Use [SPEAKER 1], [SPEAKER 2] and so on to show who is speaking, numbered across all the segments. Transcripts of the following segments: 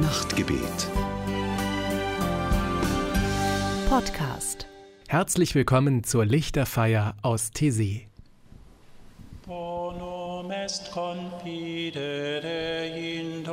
[SPEAKER 1] Nachtgebet.
[SPEAKER 2] Podcast.
[SPEAKER 3] Herzlich willkommen zur Lichterfeier aus Tessé.
[SPEAKER 4] Bonum est confidere in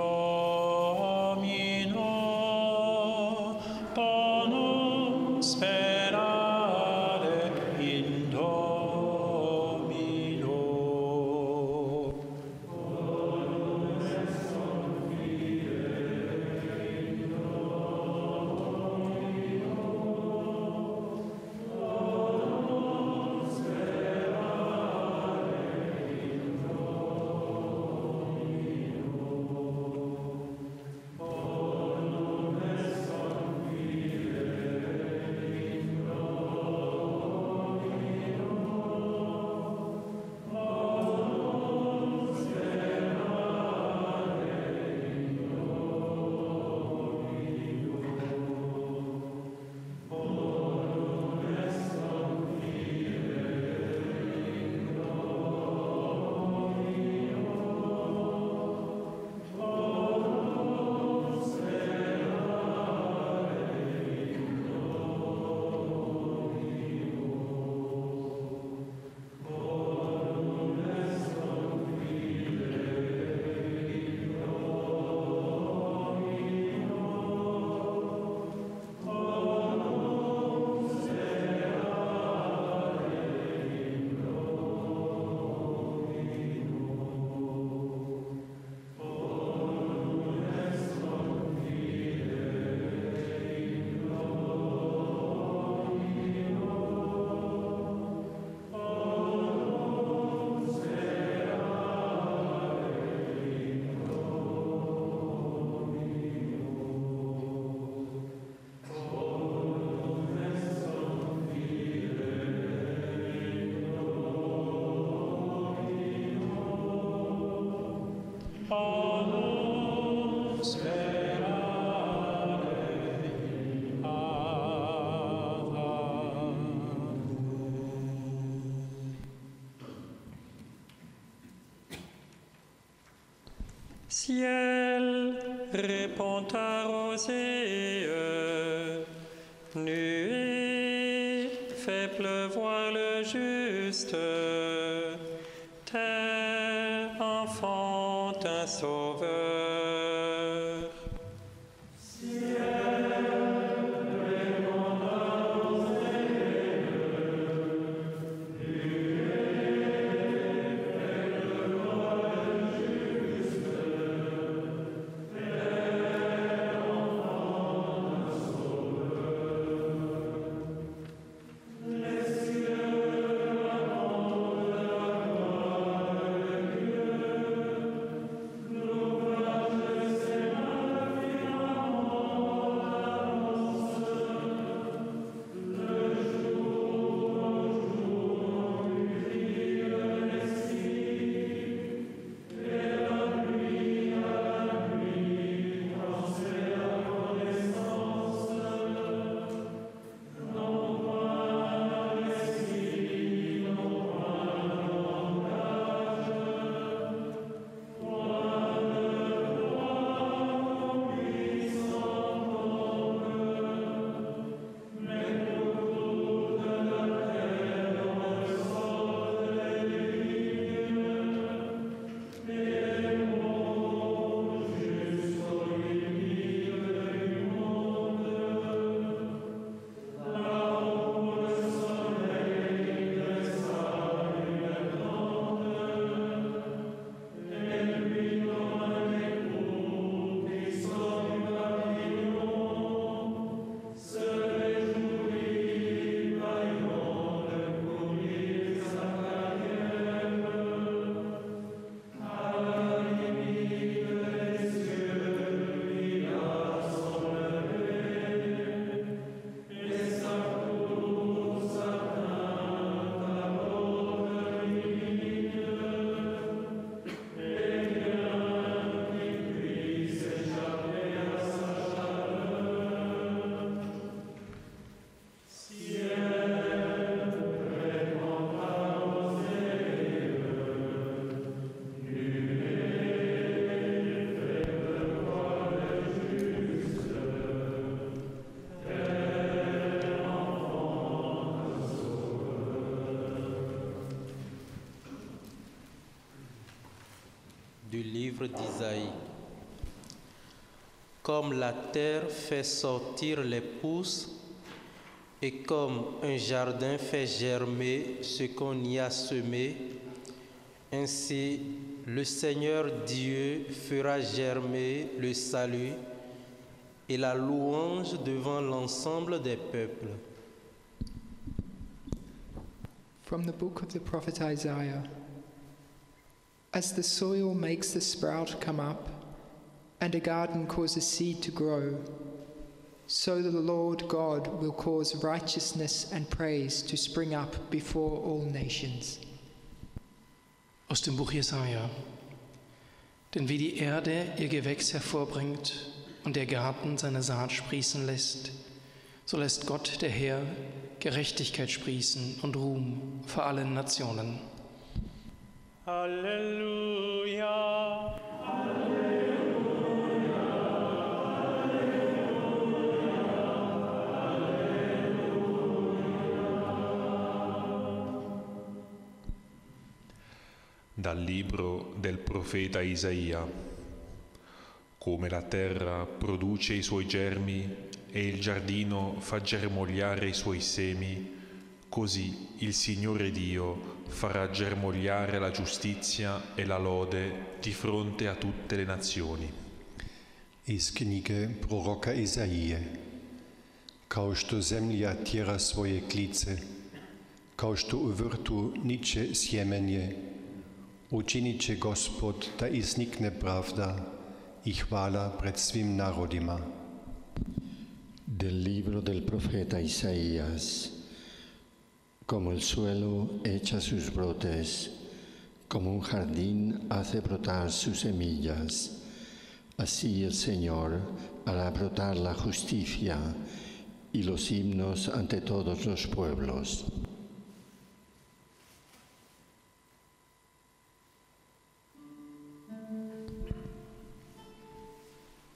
[SPEAKER 4] Ciel, répond ta rosée, nuée, fait pleuvoir le juste.
[SPEAKER 5] Comme la terre fait sortir les pousses et comme un jardin fait germer ce qu'on y a semé, ainsi le Seigneur Dieu fera germer le salut et la louange devant l'ensemble des peuples.
[SPEAKER 6] From the book of the prophet Isaiah As the soil makes the sprout come up, and a garden causes seed to grow, so the Lord God will cause righteousness and praise to spring up before all nations.
[SPEAKER 7] Aus dem Buch Jesaja. Denn wie die Erde ihr Gewächs hervorbringt und der Garten seine Saat sprießen lässt, so lässt Gott der Herr Gerechtigkeit sprießen und Ruhm vor allen Nationen.
[SPEAKER 8] Alléluia.
[SPEAKER 9] Dal libro del profeta Isaia. Come la terra produce i suoi germi e il giardino fa germogliare i suoi semi, così il Signore Dio farà germogliare la giustizia e la lode di fronte a tutte le nazioni.
[SPEAKER 10] Iz knjige proroka Izaije. Kao što zemlja tjera svoje klice, kao što u vrtu niče sjemenje, učinit će Gospod da iznikne pravda i hvala pred svim narodima.
[SPEAKER 11] Del libro del profeta Isaías. Como el suelo echa sus brotes, como un jardín hace brotar sus semillas, así el Señor hará brotar la justicia y los himnos ante todos los pueblos.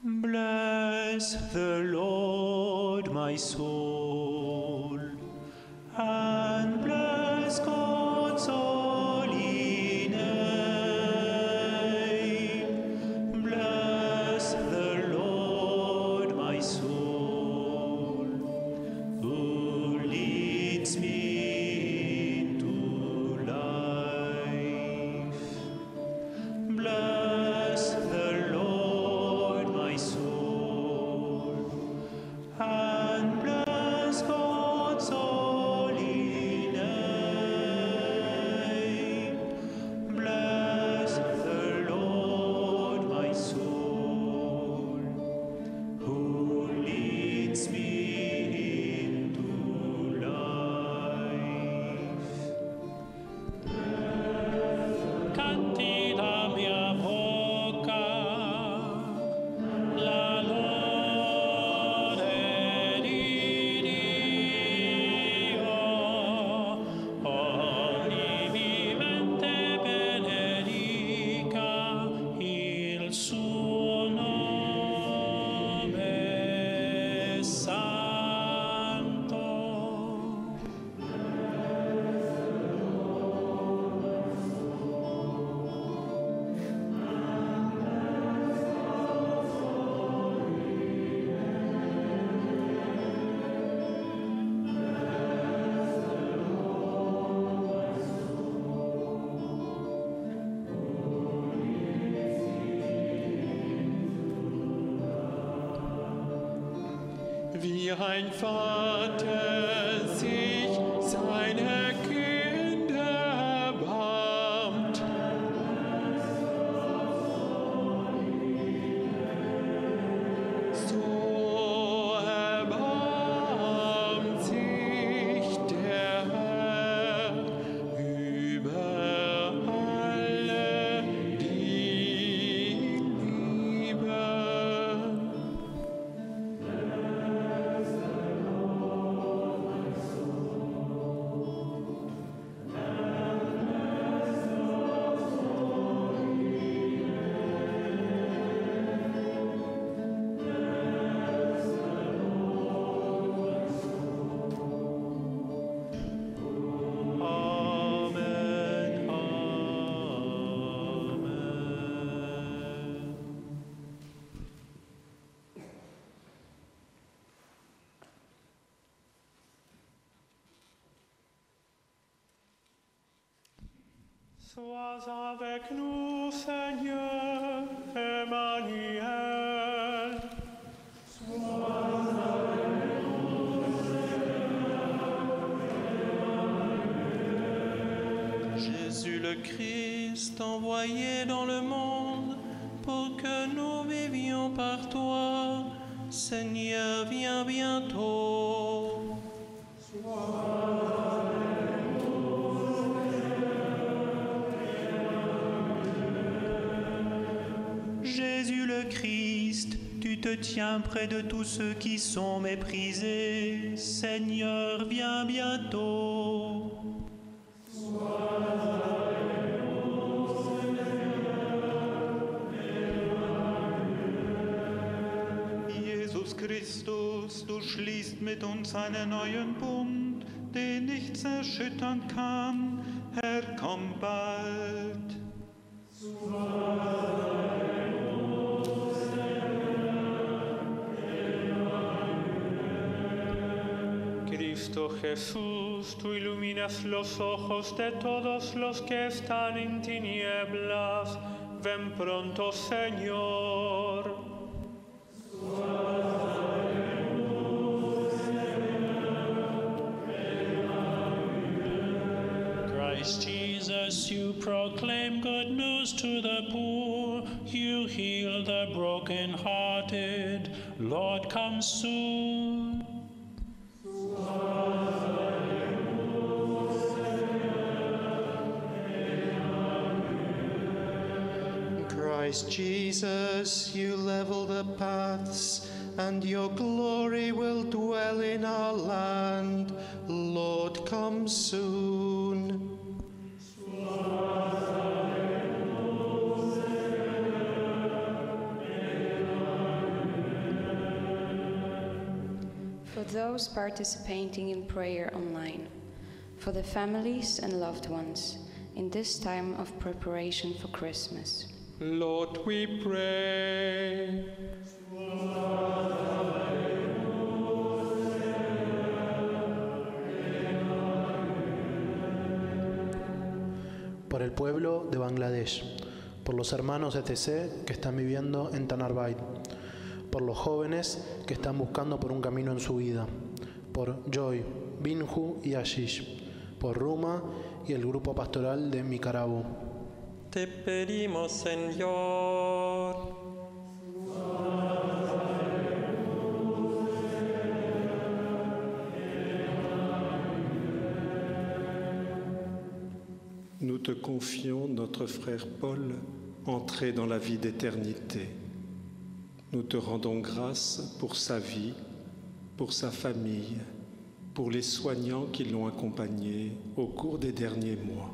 [SPEAKER 8] Bless the Lord, my soul, ein Vater
[SPEAKER 12] Sois avec nous, Seigneur Emmanuel.
[SPEAKER 8] Jésus le Christ, envoyé dans le monde pour que nous vivions par toi, Seigneur, viens bientôt.
[SPEAKER 4] Te tiens près de tous ceux qui sont méprisés. Seigneur, viens bientôt.
[SPEAKER 12] Jesus Christus, du schließt mit uns einen neuen Bund, den nichts erschüttern kann. Herr, komm bald. Cristo Jesús, tú iluminas los ojos de todos los que están en tinieblas. Ven pronto, Señor.
[SPEAKER 4] Christ Jesus, you proclaim good news to the poor. You heal the brokenhearted. Lord, come soon.
[SPEAKER 13] Christ Jesus, you level the paths, and your glory will dwell in our land. Lord, come soon.
[SPEAKER 14] For those participating in prayer online, for the families and loved ones in this time of preparation for Christmas.
[SPEAKER 12] Lord, we pray.
[SPEAKER 15] por el pueblo de Bangladesh, por los hermanos de TC que están viviendo en Tanarbait, por los jóvenes que están buscando por un camino en su vida, por Joy, Binju y Ashish, por Ruma y el grupo pastoral de Micarabu.
[SPEAKER 16] Nous te confions notre frère Paul, entré dans la vie d'éternité. Nous te rendons grâce pour sa vie, pour sa famille, pour les soignants qui l'ont accompagné au cours des derniers mois.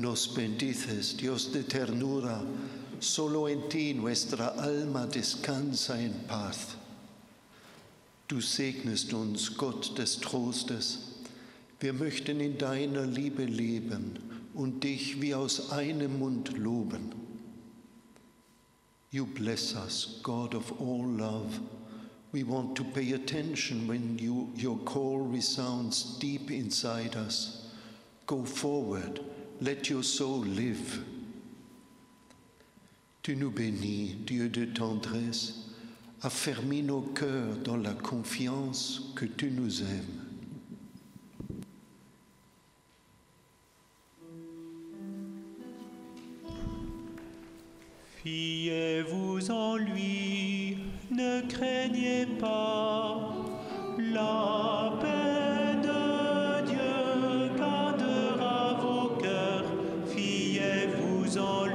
[SPEAKER 17] nos bendices, Dios de ternura, solo en ti nuestra alma descansa en paz. Du segnest uns, Gott des Trostes. Wir möchten in deiner Liebe leben und dich wie aus einem Mund loben. You bless us, God of all love. We want to pay attention when you, your call resounds deep inside us. Go forward, let your soul live. Tu nous bénis, Dieu de tendresse, affermis nos cœurs dans la confiance que tu nous aimes.
[SPEAKER 8] Fiez-vous en lui, ne craignez pas. La paix solo.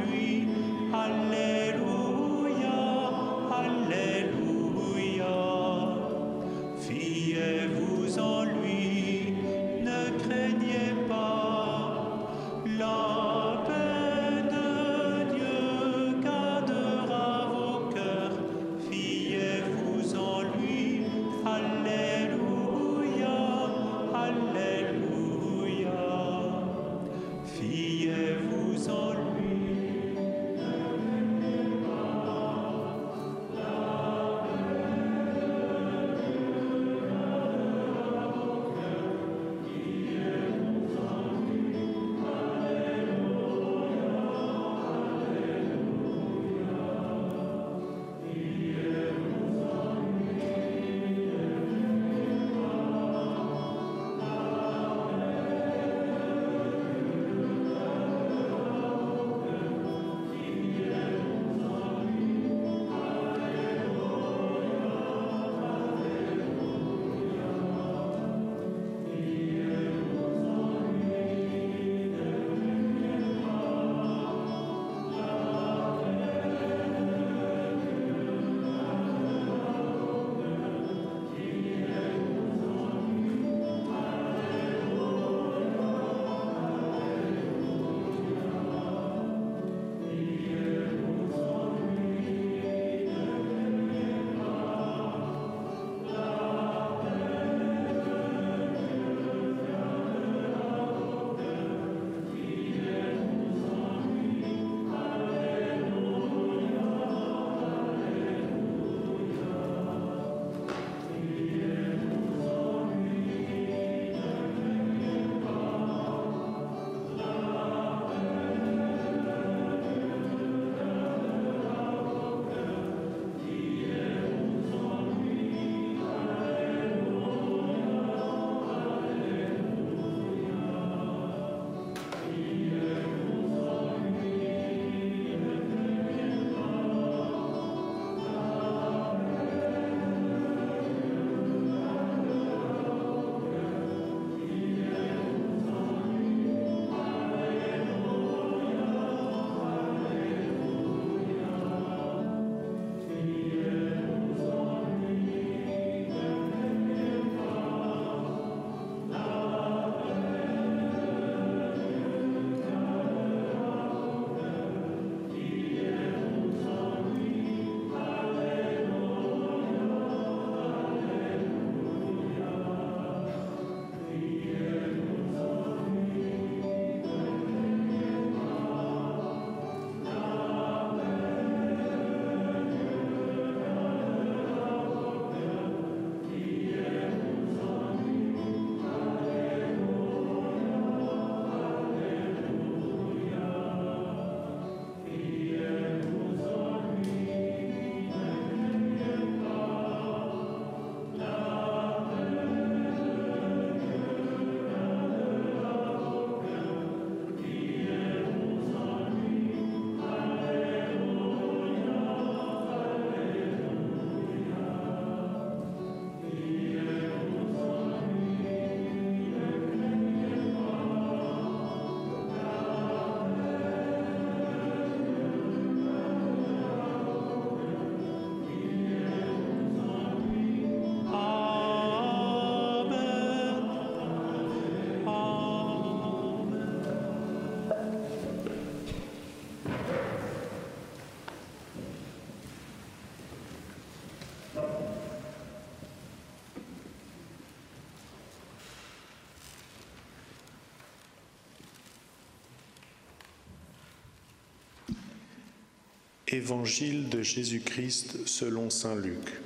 [SPEAKER 18] Évangile de Jésus-Christ selon Saint Luc.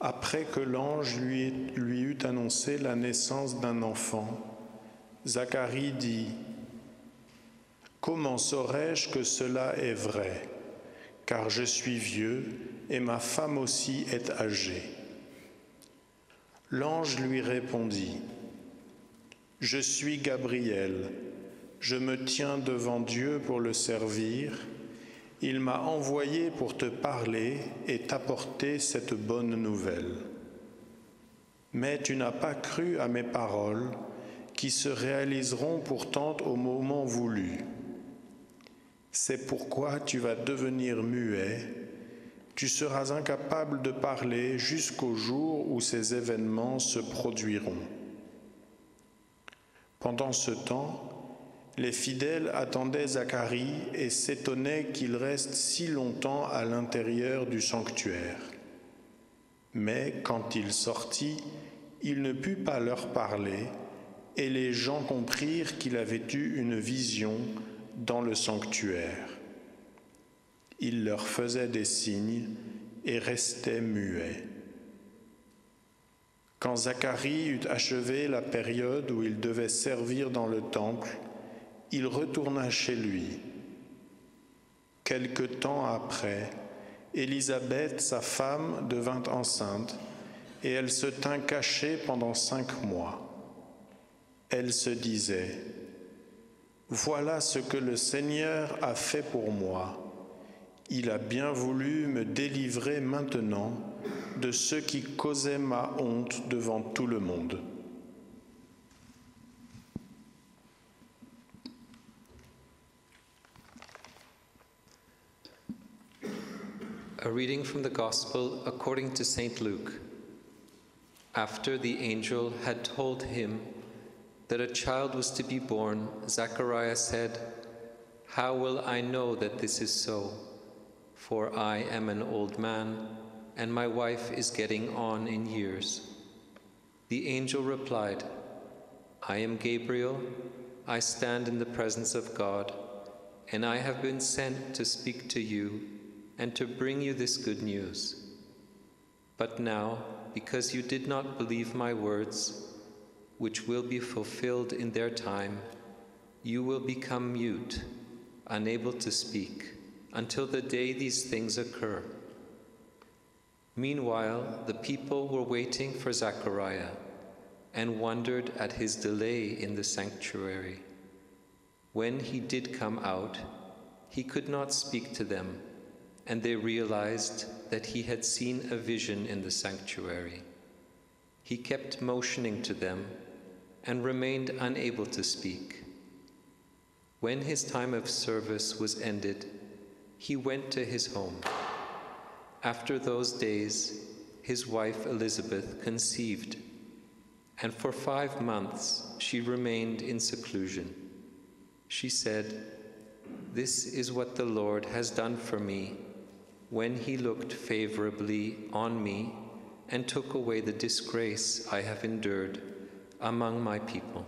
[SPEAKER 18] Après que l'ange lui, lui eut annoncé la naissance d'un enfant, Zacharie dit, Comment saurais-je que cela est vrai Car je suis vieux et ma femme aussi est âgée? L'ange lui répondit, Je suis Gabriel, je me tiens devant Dieu pour le servir, il m'a envoyé pour te parler et t'apporter cette bonne nouvelle. Mais tu n'as pas cru à mes paroles qui se réaliseront pourtant au moment voulu. C'est pourquoi tu vas devenir muet, tu seras incapable de parler jusqu'au jour où ces événements se produiront. Pendant ce temps, les fidèles attendaient Zacharie et s'étonnaient qu'il reste si longtemps à l'intérieur du sanctuaire. Mais quand il sortit, il ne put pas leur parler, et les gens comprirent qu'il avait eu une vision dans le sanctuaire. Il leur faisait des signes et restait muet. Quand Zacharie eut achevé la période où il devait servir dans le temple, il retourna chez lui. Quelque temps après, Élisabeth, sa femme, devint enceinte, et elle se tint cachée pendant cinq mois. Elle se disait, Voilà ce que le Seigneur a fait pour moi. Il a bien voulu me délivrer maintenant de ceux qui causaient ma honte devant tout le monde.
[SPEAKER 19] A reading from the Gospel according to St. Luke. After the angel had told him that a child was to be born, Zacharias said, How will I know that this is so? For I am an old man, and my wife is getting on in years. The angel replied, I am Gabriel. I stand in the presence of God, and I have been sent to speak to you and to bring you this good news. But now, because you did not believe my words, which will be fulfilled in their time, you will become mute, unable to speak, until the day these things occur. Meanwhile, the people were waiting for Zechariah and wondered at his delay in the sanctuary. When he did come out, he could not speak to them and they realized that he had seen a vision in the sanctuary. He kept motioning to them and remained unable to speak. When his time of service was ended, he went to his home. After those days, his wife Elizabeth conceived, and for five months she remained in seclusion. She said, This is what the Lord has done for me when he looked favorably on me and took away the disgrace I have endured among my people.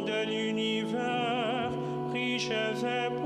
[SPEAKER 4] De l'univers, riches et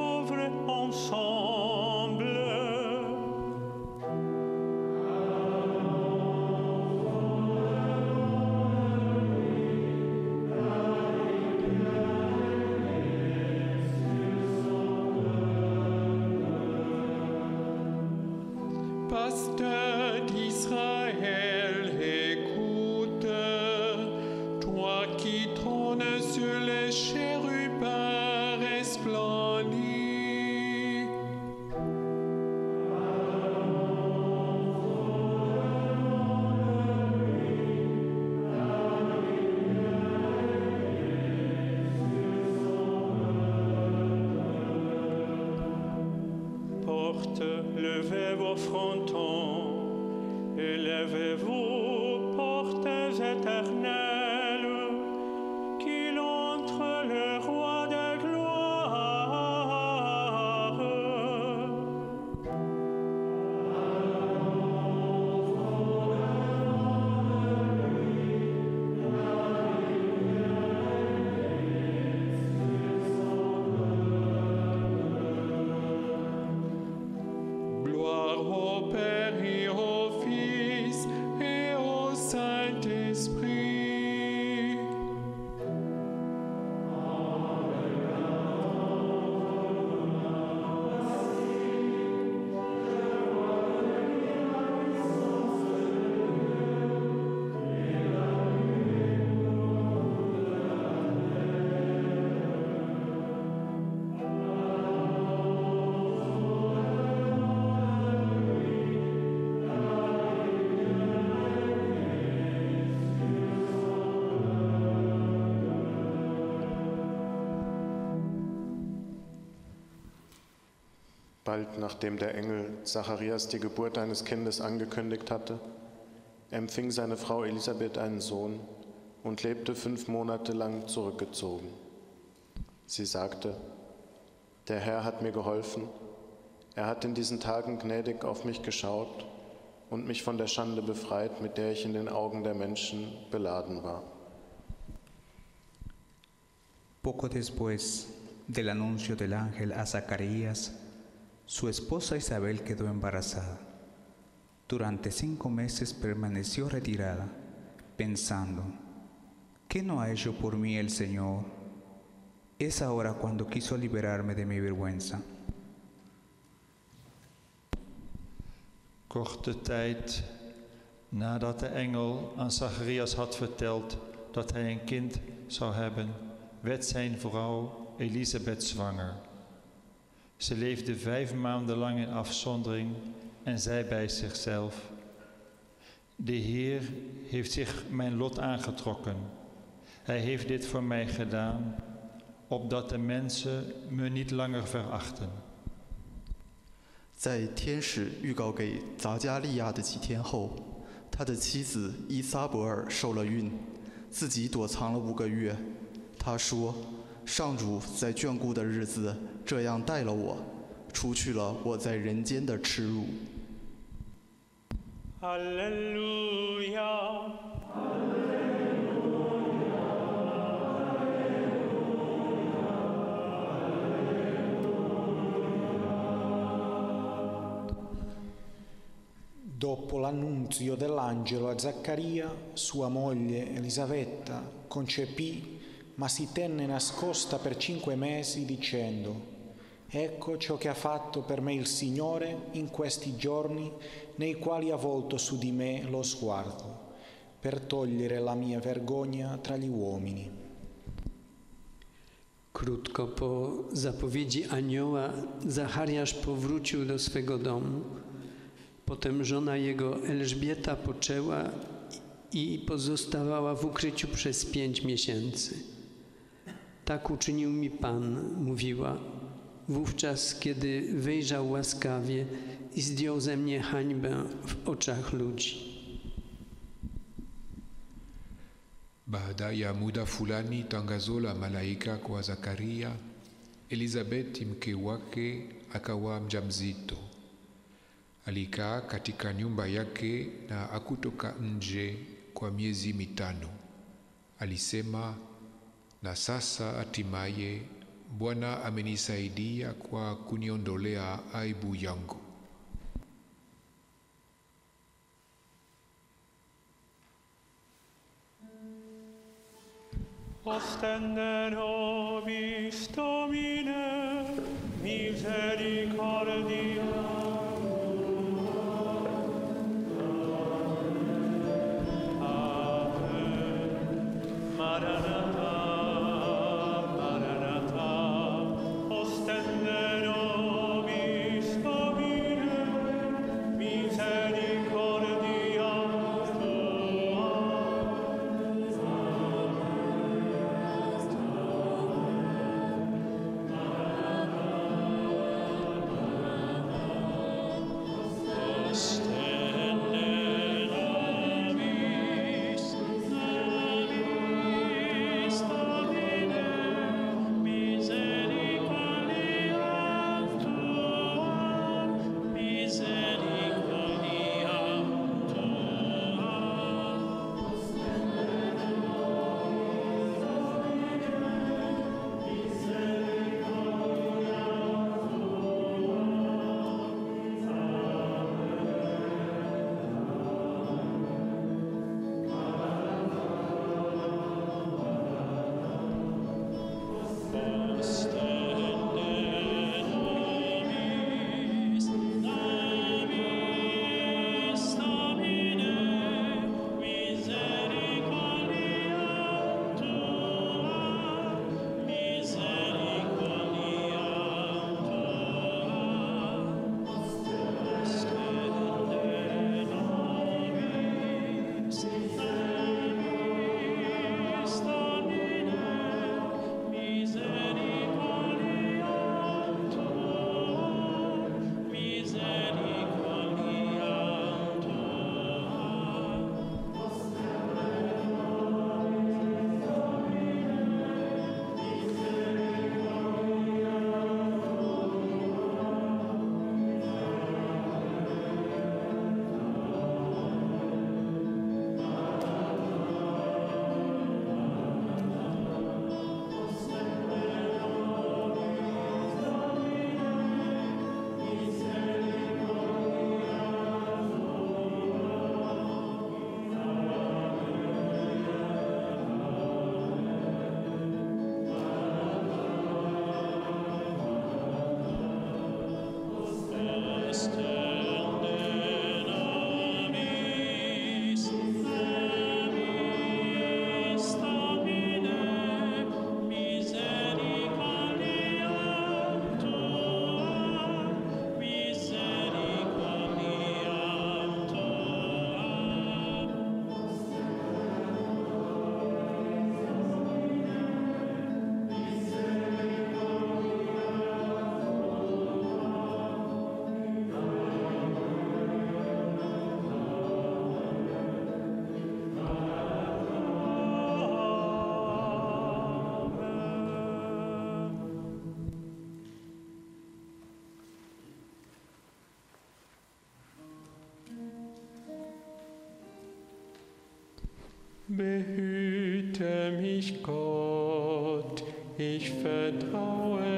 [SPEAKER 20] whole
[SPEAKER 21] Bald nachdem der Engel Zacharias die Geburt eines Kindes angekündigt hatte, empfing seine Frau Elisabeth einen Sohn und lebte fünf Monate lang zurückgezogen. Sie sagte, der Herr hat mir geholfen, er hat in diesen Tagen gnädig auf mich geschaut und mich von der Schande befreit, mit der ich in den Augen der Menschen beladen war.
[SPEAKER 22] Poco después del anuncio del ángel a Zacarías, su esposa Isabel quedó embarazada. Durante cinco meses permaneció retirada, pensando, ¿qué no ha hecho por mí el Señor? Es ahora cuando quiso liberarme de mi vergüenza.
[SPEAKER 23] Korte tijd nadat de engel aan Zacharias had verteld dat hij een kind zou hebben, werd zijn vrouw Elisabeth zwanger. Ze leefde vijf maanden lang in afzondering en zei bij zichzelf: De Heer heeft zich mijn lot aangetrokken. Hij heeft dit voor mij gedaan, opdat de mensen me niet langer verachten.
[SPEAKER 24] 在天使预告给杂加利亚的几天后，他的妻子伊撒伯尔受了孕，自己躲藏了五个月。他说：“上主在眷顾的日子 这样待了我，除去了我在人间的耻辱。”
[SPEAKER 12] Alleluia.
[SPEAKER 25] Dopo l'annunzio dell'angelo a Zaccaria, sua moglie Elisabetta concepì, ma si tenne nascosta per cinque mesi dicendo, Ecco ciò che ha fatto per me il Signore in questi giorni nei quali ha volto su di me lo sguardo, per togliere la mia vergogna tra gli uomini.
[SPEAKER 26] Krótko po zapowiedzi anioła Zachariasz powrócił do swego domu. Potem żona jego Elżbieta poczęła i pozostawała w ukryciu przez pięć miesięcy. Tak uczynił mi Pan, mówiła, wówczas kiedy wyjrzał łaskawie i zdjął ze mnie hańbę w oczach ludzi.
[SPEAKER 27] Baada muda fulani, tangazo la malaika kwa Zakaria, Elizabeti mke wake akawa mjamzito. Alikaa katika nyumba yake na akutoka nje kwa miezi mitano. Alisema, na sasa hatimaye Bwana amenisaidia kwa kuniondolea aibu yangu.
[SPEAKER 12] Ostende nobis Behüte mich Gott, ich vertraue